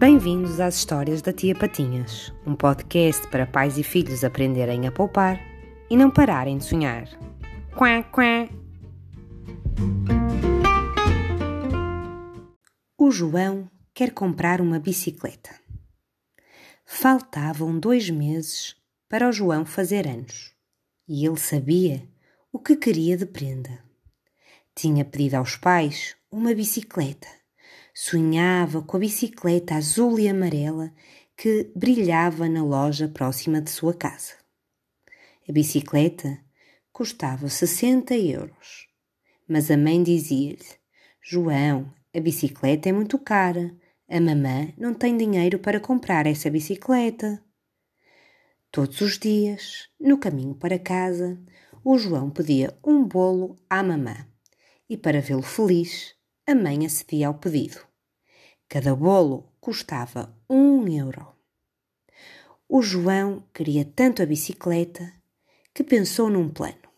Bem-vindos às histórias da Tia Patinhas, um podcast para pais e filhos aprenderem a poupar e não pararem de sonhar. Quá, quá. O João quer comprar uma bicicleta. Faltavam dois meses para o João fazer anos e ele sabia o que queria de prenda. Tinha pedido aos pais uma bicicleta sonhava com a bicicleta azul e amarela que brilhava na loja próxima de sua casa. A bicicleta custava 60 euros, mas a mãe dizia-lhe: João, a bicicleta é muito cara, a mamã não tem dinheiro para comprar essa bicicleta. Todos os dias, no caminho para casa, o João pedia um bolo à mamã e, para vê-lo feliz, a mãe acedia ao pedido. Cada bolo custava um euro. O João queria tanto a bicicleta que pensou num plano.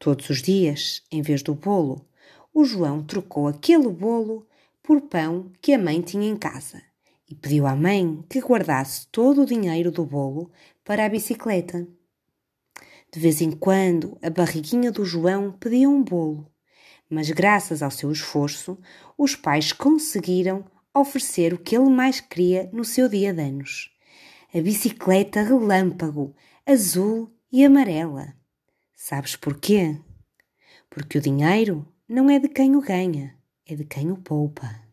Todos os dias, em vez do bolo, o João trocou aquele bolo por pão que a mãe tinha em casa e pediu à mãe que guardasse todo o dinheiro do bolo para a bicicleta. De vez em quando, a barriguinha do João pedia um bolo mas graças ao seu esforço, os pais conseguiram oferecer o que ele mais queria no seu dia de anos: a bicicleta relâmpago, azul e amarela. Sabes porquê? Porque o dinheiro não é de quem o ganha, é de quem o poupa.